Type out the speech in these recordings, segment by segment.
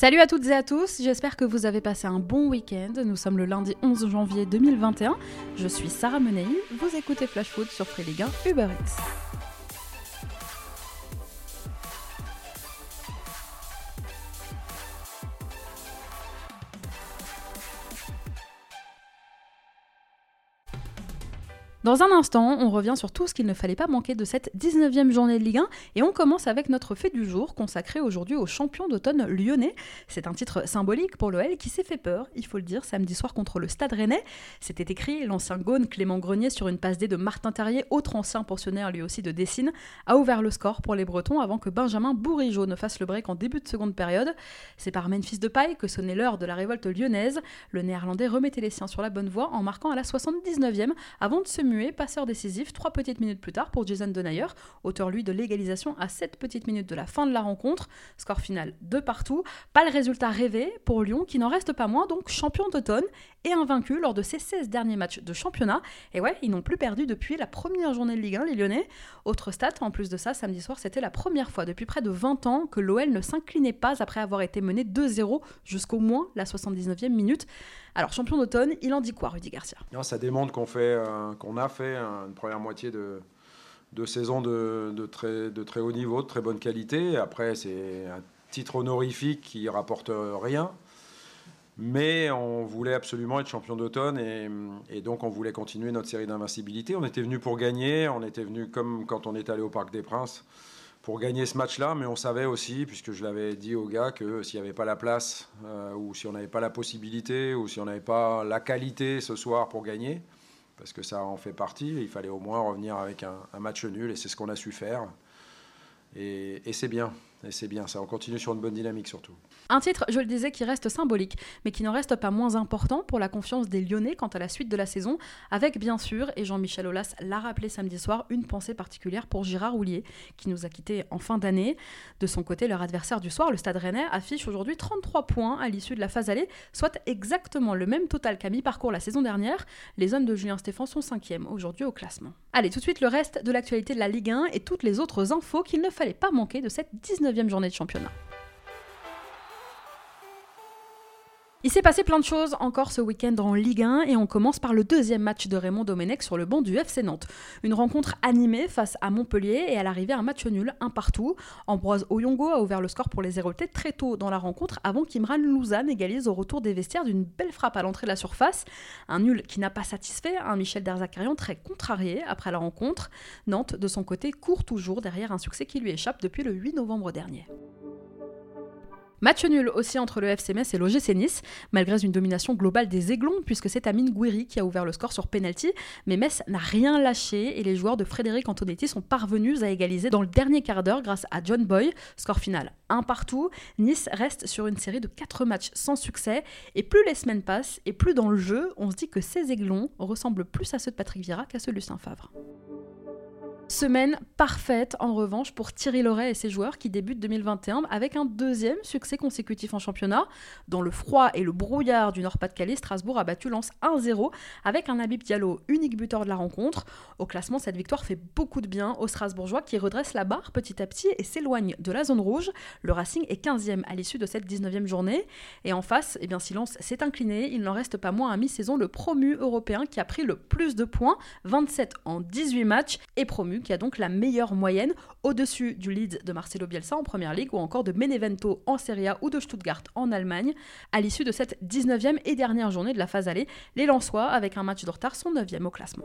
Salut à toutes et à tous, j'espère que vous avez passé un bon week-end. Nous sommes le lundi 11 janvier 2021. Je suis Sarah Menei, vous écoutez Flash Food sur Free Ligue 1 Uber X. Dans un instant, on revient sur tout ce qu'il ne fallait pas manquer de cette 19e journée de Ligue 1 et on commence avec notre fait du jour consacré aujourd'hui au champion d'automne lyonnais. C'est un titre symbolique pour l'OL qui s'est fait peur, il faut le dire, samedi soir contre le Stade Rennais. C'était écrit, l'ancien Gaune Clément Grenier sur une passe D de Martin Terrier, autre ancien pensionnaire lui aussi de Dessine, a ouvert le score pour les Bretons avant que Benjamin Bourigeau ne fasse le break en début de seconde période. C'est par Memphis de Paille que sonnait l'heure de la révolte lyonnaise. Le néerlandais remettait les siens sur la bonne voie en marquant à la 79e avant de se passeur décisif trois petites minutes plus tard pour Jason Denayer, auteur lui de l'égalisation à 7 petites minutes de la fin de la rencontre. Score final de partout. Pas le résultat rêvé pour Lyon qui n'en reste pas moins donc champion d'automne et invaincu lors de ses 16 derniers matchs de championnat. Et ouais, ils n'ont plus perdu depuis la première journée de Ligue 1, les Lyonnais. Autre stat, en plus de ça, samedi soir, c'était la première fois depuis près de 20 ans que l'OL ne s'inclinait pas après avoir été mené 2-0 jusqu'au moins la 79e minute. Alors, champion d'automne, il en dit quoi, Rudy Garcia? Ça démontre qu'on euh, a fait une première moitié de, saison de, de, très, de très haut niveau, de très bonne qualité. Après, c'est un titre honorifique qui rapporte rien. Mais on voulait absolument être champion d'automne et, et, donc on voulait continuer notre série d'invincibilité. On était venu pour gagner, on était venu comme quand on est allé au Parc des Princes pour gagner ce match-là, mais on savait aussi, puisque je l'avais dit aux gars, que s'il n'y avait pas la place, euh, ou si on n'avait pas la possibilité, ou si on n'avait pas la qualité ce soir pour gagner, parce que ça en fait partie, il fallait au moins revenir avec un, match nul, et c'est ce qu'on a su faire. Et c'est bien. Et c'est bien ça, on continue sur une bonne dynamique surtout. Un titre, je le disais, qui reste symbolique, mais qui n'en reste pas moins important pour la confiance des Lyonnais quant à la suite de la saison, avec bien sûr, et Jean-Michel Aulas l'a rappelé samedi soir, une pensée particulière pour Gérard Houllier, qui nous a quittés en fin d'année. De son côté, leur adversaire du soir, le Stade Rennais, affiche aujourd'hui 33 points à l'issue de la phase allée, soit exactement le même total qu'a mis parcours la saison dernière. Les hommes de Julien Stéphan sont cinquièmes aujourd'hui au classement. Allez, tout de suite le reste de l'actualité de la Ligue 1 et toutes les autres infos qu'il ne fallait pas manquer de cette 19 journée de championnat. Il s'est passé plein de choses encore ce week-end en Ligue 1 et on commence par le deuxième match de Raymond Domenech sur le banc du FC Nantes. Une rencontre animée face à Montpellier et à l'arrivée un match nul, un partout. Ambroise Oyongo a ouvert le score pour les Hérotés très tôt dans la rencontre avant qu'Imran Louzan égalise au retour des vestiaires d'une belle frappe à l'entrée de la surface. Un nul qui n'a pas satisfait un Michel Derzakarian très contrarié après la rencontre. Nantes, de son côté, court toujours derrière un succès qui lui échappe depuis le 8 novembre dernier. Match nul aussi entre le FC Metz et l'OGC Nice, malgré une domination globale des Aiglons, puisque c'est Amine Gouiri qui a ouvert le score sur penalty. Mais Metz n'a rien lâché et les joueurs de Frédéric Antonetti sont parvenus à égaliser dans le dernier quart d'heure grâce à John Boy. Score final un partout. Nice reste sur une série de 4 matchs sans succès. Et plus les semaines passent et plus dans le jeu, on se dit que ces Aiglons ressemblent plus à ceux de Patrick Vieira qu'à ceux de Lucien Favre. Semaine parfaite en revanche pour Thierry Loret et ses joueurs qui débutent 2021 avec un deuxième succès consécutif en championnat. Dans le froid et le brouillard du Nord-Pas-de-Calais, Strasbourg a battu Lens 1-0 avec un Habib Diallo, unique buteur de la rencontre. Au classement, cette victoire fait beaucoup de bien aux Strasbourgeois qui redressent la barre petit à petit et s'éloignent de la zone rouge. Le Racing est 15e à l'issue de cette 19e journée. Et en face, eh bien, si Lens s'est incliné, il n'en reste pas moins à mi-saison le promu européen qui a pris le plus de points, 27 en 18 matchs, et promu qui a donc la meilleure moyenne au-dessus du lead de Marcelo Bielsa en Première Ligue ou encore de Benevento en Serie A ou de Stuttgart en Allemagne. À l'issue de cette 19e et dernière journée de la phase allée, les Lensois, avec un match de retard, sont 9e au classement.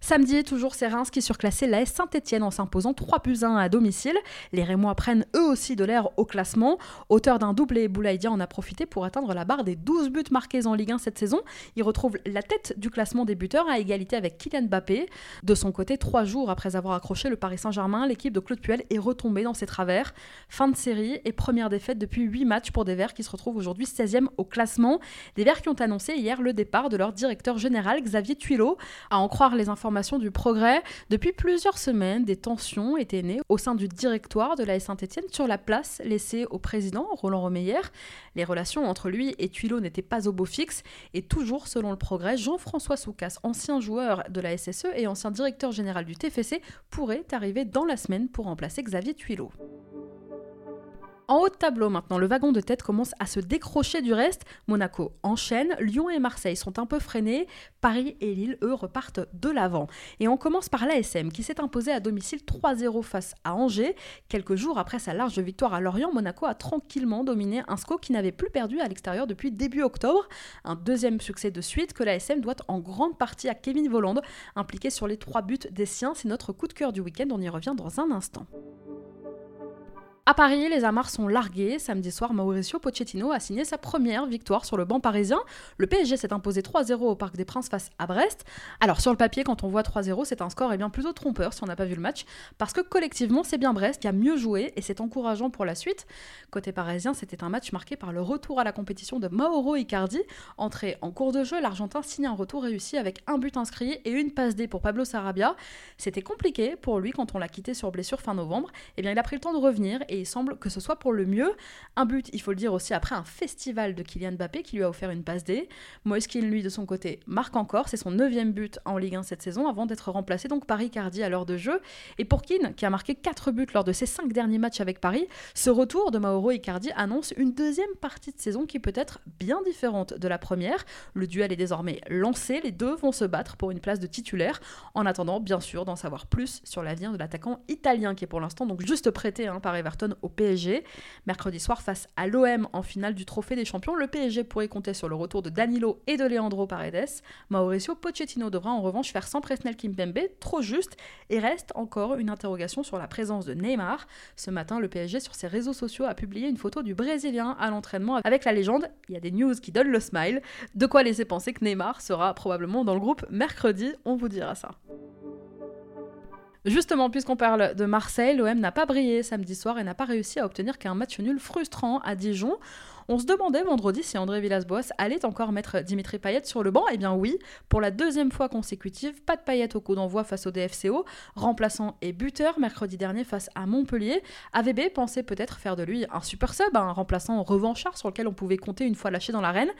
Samedi, toujours c'est Reims qui surclassait l'AS Saint-Etienne en s'imposant 3 buts 1 à domicile. Les Rémois prennent eux aussi de l'air au classement. Auteur d'un doublé, Boulaïdia en a profité pour atteindre la barre des 12 buts marqués en Ligue 1 cette saison. Il retrouve la tête du classement des buteurs à égalité avec Kylian Mbappé. De son côté, trois jours après avoir accroché le Paris Saint-Germain, l'équipe de Claude Puel est retombée dans ses travers. Fin de série et première défaite depuis 8 matchs pour des Verts qui se retrouvent aujourd'hui 16e au classement. Des Verts qui ont annoncé hier le départ de leur directeur général Xavier Tuilot. À en croire les informations du progrès, depuis plusieurs semaines, des tensions étaient nées au sein du directoire de la Saint-Etienne sur la place laissée au président Roland Romeyer. Les relations entre lui et Tuilot n'étaient pas au beau fixe et toujours selon le progrès, Jean-François Soucas, ancien joueur de la SSE et ancien directeur général du TFC, pourrait arriver dans la semaine pour remplacer Xavier Tuilot. En haut de tableau maintenant, le wagon de tête commence à se décrocher du reste. Monaco enchaîne, Lyon et Marseille sont un peu freinés, Paris et Lille, eux, repartent de l'avant. Et on commence par l'ASM qui s'est imposé à domicile 3-0 face à Angers. Quelques jours après sa large victoire à Lorient, Monaco a tranquillement dominé un SCO qui n'avait plus perdu à l'extérieur depuis début octobre. Un deuxième succès de suite que l'ASM doit en grande partie à Kevin Voland, impliqué sur les trois buts des siens. C'est notre coup de cœur du week-end, on y revient dans un instant. À Paris, les amarres sont largués. Samedi soir, Mauricio Pochettino a signé sa première victoire sur le banc parisien. Le PSG s'est imposé 3-0 au Parc des Princes face à Brest. Alors sur le papier, quand on voit 3-0, c'est un score eh bien plutôt trompeur si on n'a pas vu le match, parce que collectivement, c'est bien Brest qui a mieux joué et c'est encourageant pour la suite. Côté parisien, c'était un match marqué par le retour à la compétition de Mauro Icardi. Entré en cours de jeu, l'Argentin signe un retour réussi avec un but inscrit et une passe D pour Pablo Sarabia. C'était compliqué pour lui quand on l'a quitté sur blessure fin novembre. Eh bien, il a pris le temps de revenir il semble que ce soit pour le mieux. Un but, il faut le dire aussi, après un festival de Kylian Mbappé qui lui a offert une passe D. Moïse lui, de son côté, marque encore. C'est son neuvième but en Ligue 1 cette saison avant d'être remplacé donc par Icardi à l'heure de jeu. Et pour Keane, qui a marqué 4 buts lors de ses 5 derniers matchs avec Paris, ce retour de Mauro Icardi annonce une deuxième partie de saison qui peut être bien différente de la première. Le duel est désormais lancé, les deux vont se battre pour une place de titulaire, en attendant bien sûr d'en savoir plus sur l'avenir de l'attaquant italien qui est pour l'instant donc juste prêté hein, par Everton au PSG Mercredi soir, face à l'OM en finale du Trophée des Champions, le PSG pourrait compter sur le retour de Danilo et de Leandro Paredes. Mauricio Pochettino devra en revanche faire sans Presnel Kimpembe, trop juste, et reste encore une interrogation sur la présence de Neymar. Ce matin, le PSG sur ses réseaux sociaux a publié une photo du Brésilien à l'entraînement avec la légende. Il y a des news qui donnent le smile. De quoi laisser penser que Neymar sera probablement dans le groupe mercredi, on vous dira ça. Justement, puisqu'on parle de Marseille, l'OM n'a pas brillé samedi soir et n'a pas réussi à obtenir qu'un match nul frustrant à Dijon. On se demandait vendredi si André Villas-Boas allait encore mettre Dimitri Payet sur le banc. Eh bien oui, pour la deuxième fois consécutive, pas de Payet au coup d'envoi face au DFCO, remplaçant et buteur mercredi dernier face à Montpellier. AVB pensait peut-être faire de lui un super sub, un remplaçant revanchard sur lequel on pouvait compter une fois lâché dans l'arène.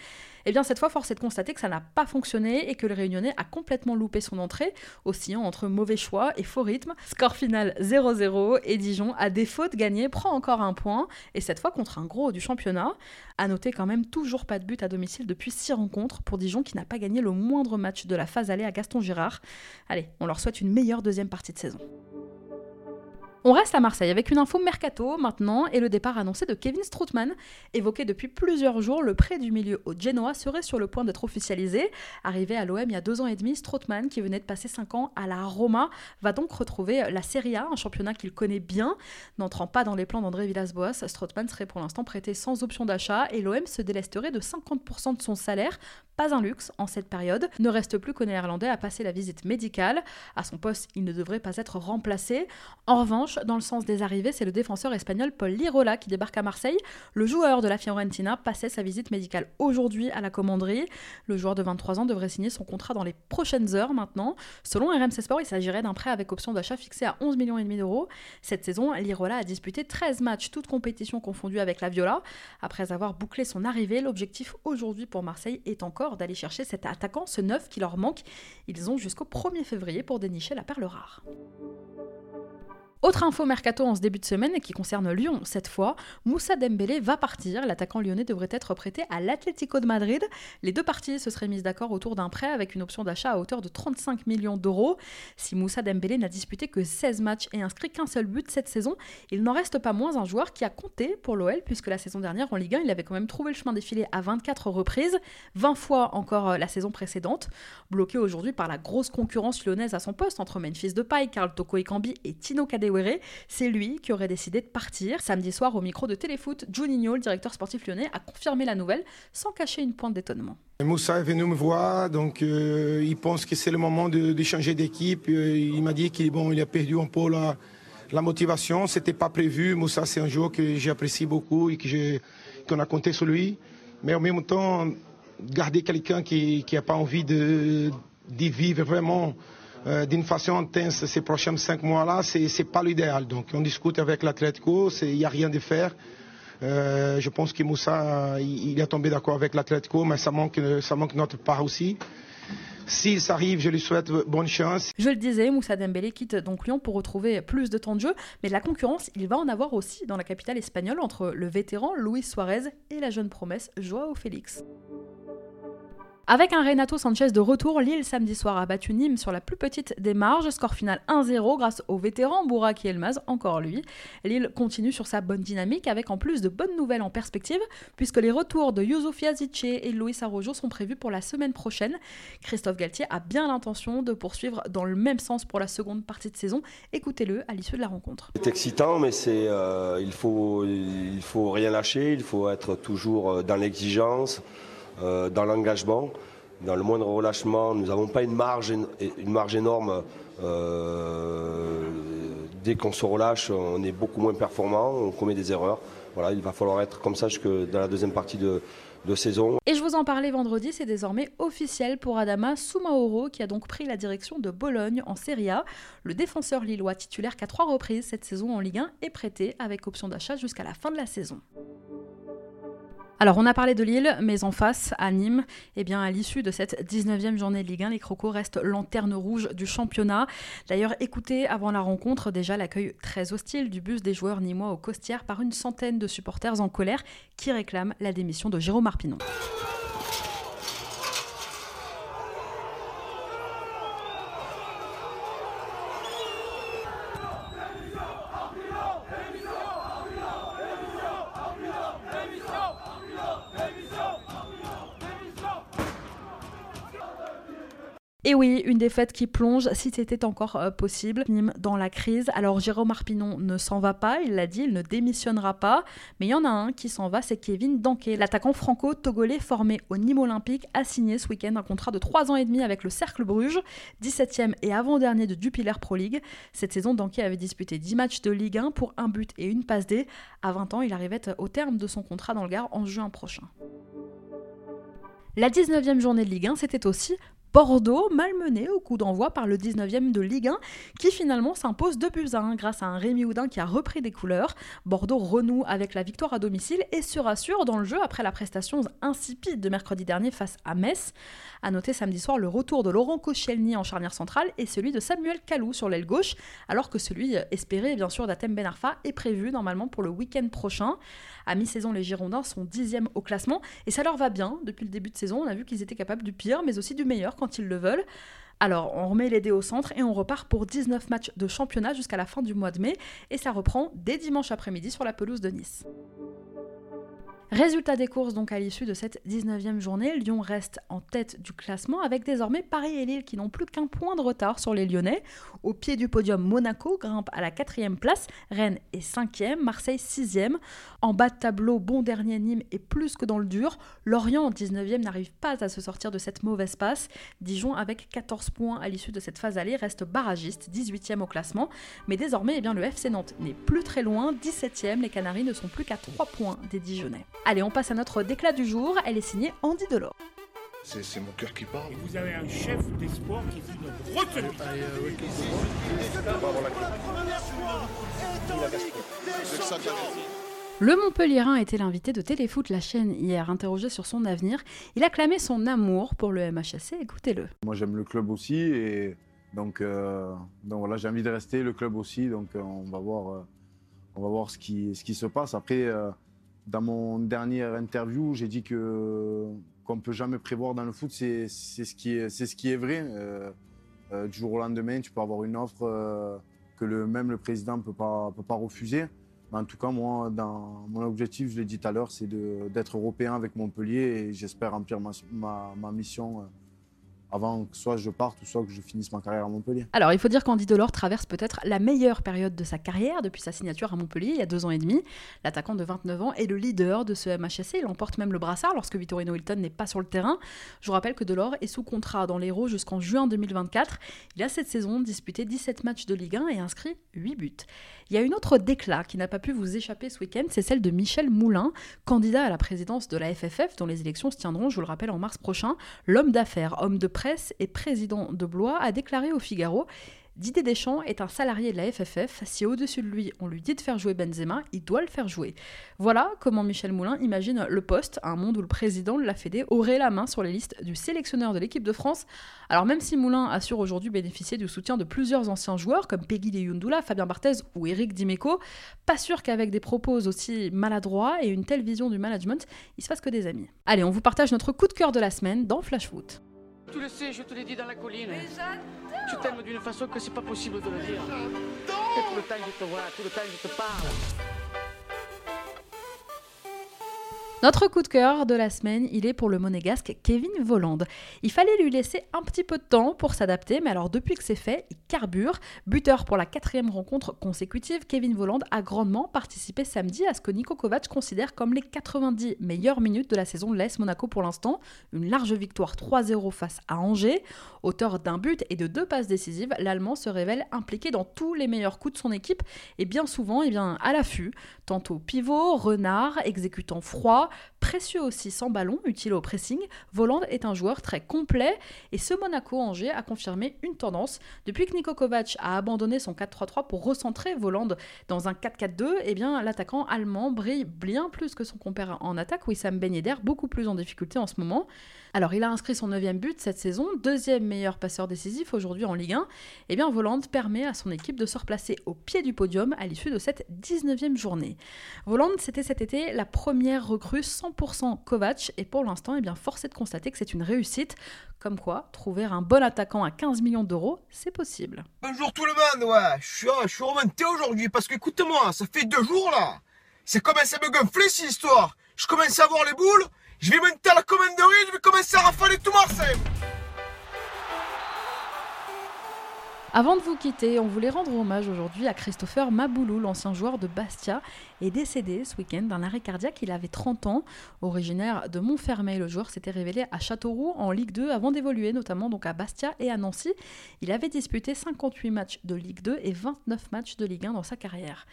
Eh bien cette fois, force est de constater que ça n'a pas fonctionné et que le Réunionnais a complètement loupé son entrée, oscillant entre mauvais choix et faux rythme. Score final 0-0 et Dijon, à défaut de gagner, prend encore un point, et cette fois contre un gros du championnat. À noter quand même toujours pas de but à domicile depuis six rencontres pour Dijon qui n'a pas gagné le moindre match de la phase aller à Gaston Girard. Allez, on leur souhaite une meilleure deuxième partie de saison. On reste à Marseille avec une info mercato maintenant et le départ annoncé de Kevin Stroutman. Évoqué depuis plusieurs jours, le prêt du milieu au Genoa serait sur le point d'être officialisé. Arrivé à l'OM il y a deux ans et demi, Stroutman, qui venait de passer cinq ans à la Roma, va donc retrouver la Serie A, un championnat qu'il connaît bien. N'entrant pas dans les plans d'André Villas-Boas, Stroutman serait pour l'instant prêté sans option d'achat et l'OM se délesterait de 50% de son salaire. Pas un luxe en cette période. Ne reste plus qu'au néerlandais à passer la visite médicale. À son poste, il ne devrait pas être remplacé. En revanche, dans le sens des arrivées, c'est le défenseur espagnol Paul Lirola qui débarque à Marseille. Le joueur de la Fiorentina passait sa visite médicale aujourd'hui à la commanderie. Le joueur de 23 ans devrait signer son contrat dans les prochaines heures maintenant. Selon RMC Sport, il s'agirait d'un prêt avec option d'achat fixé à 11 millions et demi d'euros. Cette saison, Lirola a disputé 13 matchs, toutes compétitions confondues avec la Viola. Après avoir bouclé son arrivée, l'objectif aujourd'hui pour Marseille est encore d'aller chercher cet attaquant, ce neuf qui leur manque. Ils ont jusqu'au 1er février pour dénicher la perle rare. Autre info mercato en ce début de semaine qui concerne Lyon cette fois, Moussa Dembélé va partir. L'attaquant lyonnais devrait être prêté à l'Atlético de Madrid. Les deux parties se seraient mises d'accord autour d'un prêt avec une option d'achat à hauteur de 35 millions d'euros. Si Moussa Dembélé n'a disputé que 16 matchs et inscrit qu'un seul but cette saison, il n'en reste pas moins un joueur qui a compté pour l'OL puisque la saison dernière en Ligue 1, il avait quand même trouvé le chemin défilé à 24 reprises, 20 fois encore euh, la saison précédente, bloqué aujourd'hui par la grosse concurrence lyonnaise à son poste entre Memphis Depay, Karl Toko Ekambi et Tino Kadewere c'est lui qui aurait décidé de partir. Samedi soir, au micro de Téléfoot, Juninho, le directeur sportif lyonnais, a confirmé la nouvelle sans cacher une pointe d'étonnement. Moussa est venu me voir, donc euh, il pense que c'est le moment de, changer d'équipe. Euh, il m'a dit qu'il a perdu un peu la, la motivation, c'était pas prévu. Moussa, c'est un joueur que j'apprécie beaucoup et que qu'on a compté sur lui. Mais en même temps, garder quelqu'un qui n'a pas envie de, d'y vivre vraiment euh, d'une façon intense ces prochains cinq mois-là, ce n'est pas l'idéal. Donc on discute avec l'Atletico, il n'y a rien de faire. Euh, je pense que Moussa, il, est tombé d'accord avec l'Atletico, mais ça manque, ça manque notre part aussi. S'il s'arrive, je lui souhaite bonne chance. Je le disais, Moussa Dembélé quitte donc Lyon pour retrouver plus de temps de jeu, mais de la concurrence, il va en avoir aussi dans la capitale espagnole entre le vétéran Luis Suarez et la jeune promesse Joao Félix. Avec un Renato Sanchez de retour, Lille samedi soir a battu Nîmes sur la plus petite des marges, score final 1-0 grâce au vétéran Bouraki Elmaz, encore lui. Lille continue sur sa bonne dynamique avec en plus de bonnes nouvelles en perspective, puisque les retours de Youssouf Yazice et Luis Arrojo sont prévus pour la semaine prochaine. Christophe Galtier a bien l'intention de poursuivre dans le même sens pour la seconde partie de saison. Écoutez-le à l'issue de la rencontre. C'est excitant, mais euh, il, faut, il faut rien lâcher, il faut être toujours euh, dans l'exigence. Euh, dans l'engagement. Dans le moindre relâchement, nous n'avons pas une marge, une marge énorme. Euh, dès qu'on se relâche, on est beaucoup moins performant, on commet des erreurs. Voilà, il va falloir être comme ça jusque dans la deuxième partie de, de saison. Et je vous en parlais vendredi, c'est désormais officiel pour Adama Soumaoro qui a donc pris la direction de Bologne en Serie A. Le défenseur lillois titulaire qu'à trois reprises cette saison en Ligue 1 est prêté avec option d'achat jusqu'à la fin de la saison. Alors, on a parlé de Lille, mais en face, à Nîmes, eh bien, à l'issue de cette 19e journée de Ligue 1, les Crocos restent lanterne rouge du championnat. D'ailleurs, écoutez avant la rencontre déjà l'accueil très hostile du bus des joueurs nîmois au Costières par une centaine de supporters en colère qui réclament la démission de Jérôme Arpinon. Et oui, une défaite qui plonge, si c'était encore euh, possible, Nîmes dans la crise. Alors Jérôme Arpinon ne s'en va pas, il l'a dit, il ne démissionnera pas. Mais il y en a un qui s'en va, c'est Kevin Danké. L'attaquant franco-togolais formé au Nîmes Olympique a signé ce week-end un contrat de 3 ans et demi avec le Cercle Bruges, 17e et avant-dernier de Dupiler Pro League. Cette saison, Danké avait disputé 10 matchs de Ligue 1 pour un but et une passe D. À 20 ans, il arrivait au terme de son contrat dans le Gard en juin prochain. La 19e journée de Ligue 1, c'était aussi Bordeaux, malmené au coup d'envoi par le 19e de Ligue 1, qui finalement s'impose 2 buts à 1 grâce à un Rémi Houdin qui a repris des couleurs. Bordeaux renoue avec la victoire à domicile et se rassure dans le jeu après la prestation insipide de mercredi dernier face à Metz. À noter samedi soir le retour de Laurent Koscielny en charnière centrale et celui de Samuel Kalou sur l'aile gauche, alors que celui espéré bien sûr d'Atem Ben Arfa est prévu normalement pour le week-end prochain. À mi-saison, les Girondins sont dixièmes au classement et ça leur va bien. Depuis le début de saison, on a vu qu'ils étaient capables du pire mais aussi du meilleur quand ils le veulent. Alors, on remet les dés au centre et on repart pour 19 matchs de championnat jusqu'à la fin du mois de mai. Et ça reprend dès dimanche après-midi sur la pelouse de Nice. Résultat des courses donc à l'issue de cette 19e journée, Lyon reste en tête du classement avec désormais Paris et Lille qui n'ont plus qu'un point de retard sur les Lyonnais. Au pied du podium, Monaco grimpe à la quatrième place, Rennes est cinquième, Marseille sixième. En bas de tableau, bon dernier Nîmes est plus que dans le dur. Lorient en 19e n'arrive pas à se sortir de cette mauvaise passe. Dijon avec 14 points à l'issue de cette phase allée reste barragiste, 18e au classement. Mais désormais, eh bien, le FC Nantes n'est plus très loin, 17e, les Canaries ne sont plus qu'à 3 points des Dijonais. Allez, on passe à notre déclat du jour. Elle est signée Andy Delors. C'est mon cœur qui parle. Et vous avez un chef d'espoir qui fut notre retenue. Le Montpellierin était l'invité de Téléfoot, la chaîne, hier, interrogé sur son avenir. Il a clamé son amour pour le MHSC, écoutez-le. Moi j'aime le club aussi et donc, euh, donc voilà, j'ai envie de rester, le club aussi, donc euh, on va voir, euh, on va voir ce, qui, ce qui se passe. Après, euh, dans mon dernière interview, j'ai dit que qu'on peut jamais prévoir dans le foot, c'est ce, qui est- c'est ce qui est vrai. Euh, euh, du jour au lendemain, tu peux avoir une offre euh, que même le président peut pas, peut pas refuser. En tout cas, moi, mon objectif, je l'ai dit tout à l'heure, c'est d'être européen avec Montpellier et j'espère remplir ma, ma, ma mission avant que soit je parte ou soit que je finisse ma carrière à Montpellier. Alors, il faut dire qu'Andy Delors traverse peut-être la meilleure période de sa carrière depuis sa signature à Montpellier il y a deux ans et demi. L'attaquant de 29 ans est le leader de ce MHSC. Il emporte même le brassard lorsque Vittorino Hilton n'est pas sur le terrain. Je vous rappelle que Delors est sous contrat dans l'Hérault jusqu'en juin 2024. Il a cette saison disputé 17 matchs de Ligue 1 et inscrit 8 buts. Il y a une autre déclat qui n'a pas pu vous échapper ce week-end, c'est celle de Michel Moulin, candidat à la présidence de la FFF, dont les élections se tiendront, je vous le rappelle, en mars prochain. L'homme d'affaires, homme de presse et président de Blois a déclaré au Figaro Didier Deschamps est un salarié de la FFF. Si au-dessus de lui, on lui dit de faire jouer Benzema, il doit le faire jouer. Voilà comment Michel Moulin imagine le poste, un monde où le président de la Fédé aurait la main sur les listes du sélectionneur de l'équipe de France. Alors même si Moulin assure aujourd'hui bénéficier du soutien de plusieurs anciens joueurs comme Peggy Yundula, Fabien Barthez ou Eric Dimeco, pas sûr qu'avec des propos aussi maladroits et une telle vision du management, il se fasse que des amis. Allez, on vous partage notre coup de cœur de la semaine dans Flash Foot. Tu le sais, je te l'ai dit dans la colline. Tu t'aimes d'une façon que c'est pas possible de le dire. Et tout le temps je te vois, tout le temps je te parle. Notre coup de cœur de la semaine, il est pour le monégasque Kevin Voland. Il fallait lui laisser un petit peu de temps pour s'adapter, mais alors depuis que c'est fait, il carbure. Buteur pour la quatrième rencontre consécutive, Kevin Voland a grandement participé samedi à ce que Niko Kovac considère comme les 90 meilleures minutes de la saison de l'AS Monaco pour l'instant. Une large victoire 3-0 face à Angers. Auteur d'un but et de deux passes décisives, l'Allemand se révèle impliqué dans tous les meilleurs coups de son équipe et bien souvent eh bien, à l'affût. Tantôt pivot, renard, exécutant froid, précieux aussi sans ballon, utile au pressing, Voland est un joueur très complet et ce Monaco-Angers a confirmé une tendance. Depuis que Niko Kovac a abandonné son 4-3-3 pour recentrer Voland dans un 4-4-2, eh bien l'attaquant allemand brille bien plus que son compère en attaque, Wissam Ben Yedder, beaucoup plus en difficulté en ce moment. Alors il a inscrit son 9 but cette saison, deuxième meilleur passeur décisif aujourd'hui en Ligue 1. Et eh bien Voland permet à son équipe de se replacer au pied du podium à l'issue de cette 19e journée. Voland, c'était cet été la première recrue 100% Kovac et pour l'instant, eh bien force est de constater que c'est une réussite. Comme quoi, trouver un bon attaquant à 15 millions d'euros, c'est possible. Bonjour tout le monde, ouais, je suis, je suis remonté aujourd'hui parce que écoute-moi, ça fait deux jours là. C'est commencé à me gonfler cette histoire. Je commence à avoir les boules je vais monter à la commanderie, je vais commencer à rafaler tout Marseille Avant de vous quitter, on voulait rendre hommage aujourd'hui à Christopher Maboulou, l'ancien joueur de Bastia, est décédé ce week-end d'un arrêt cardiaque. Il avait 30 ans, originaire de Montfermeil. Le joueur s'était révélé à Châteauroux en Ligue 2 avant d'évoluer notamment donc à Bastia et à Nancy. Il avait disputé 58 matchs de Ligue 2 et 29 matchs de Ligue 1 dans sa carrière.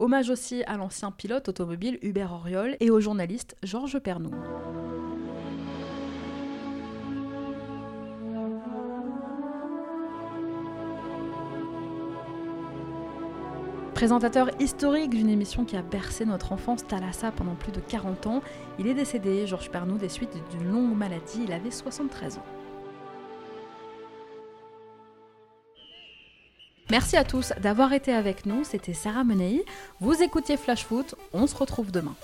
Hommage aussi à l'ancien pilote automobile Hubert Auriol et au journaliste Georges Pernou. Présentateur historique d'une émission qui a bercé notre enfance Thalassa pendant plus de 40 ans, il est décédé, Georges Pernou, des suites d'une longue maladie. Il avait 73 ans. Merci à tous d'avoir été avec nous. C'était Sarah Menei. Vous écoutiez Flash Foot. On se retrouve demain.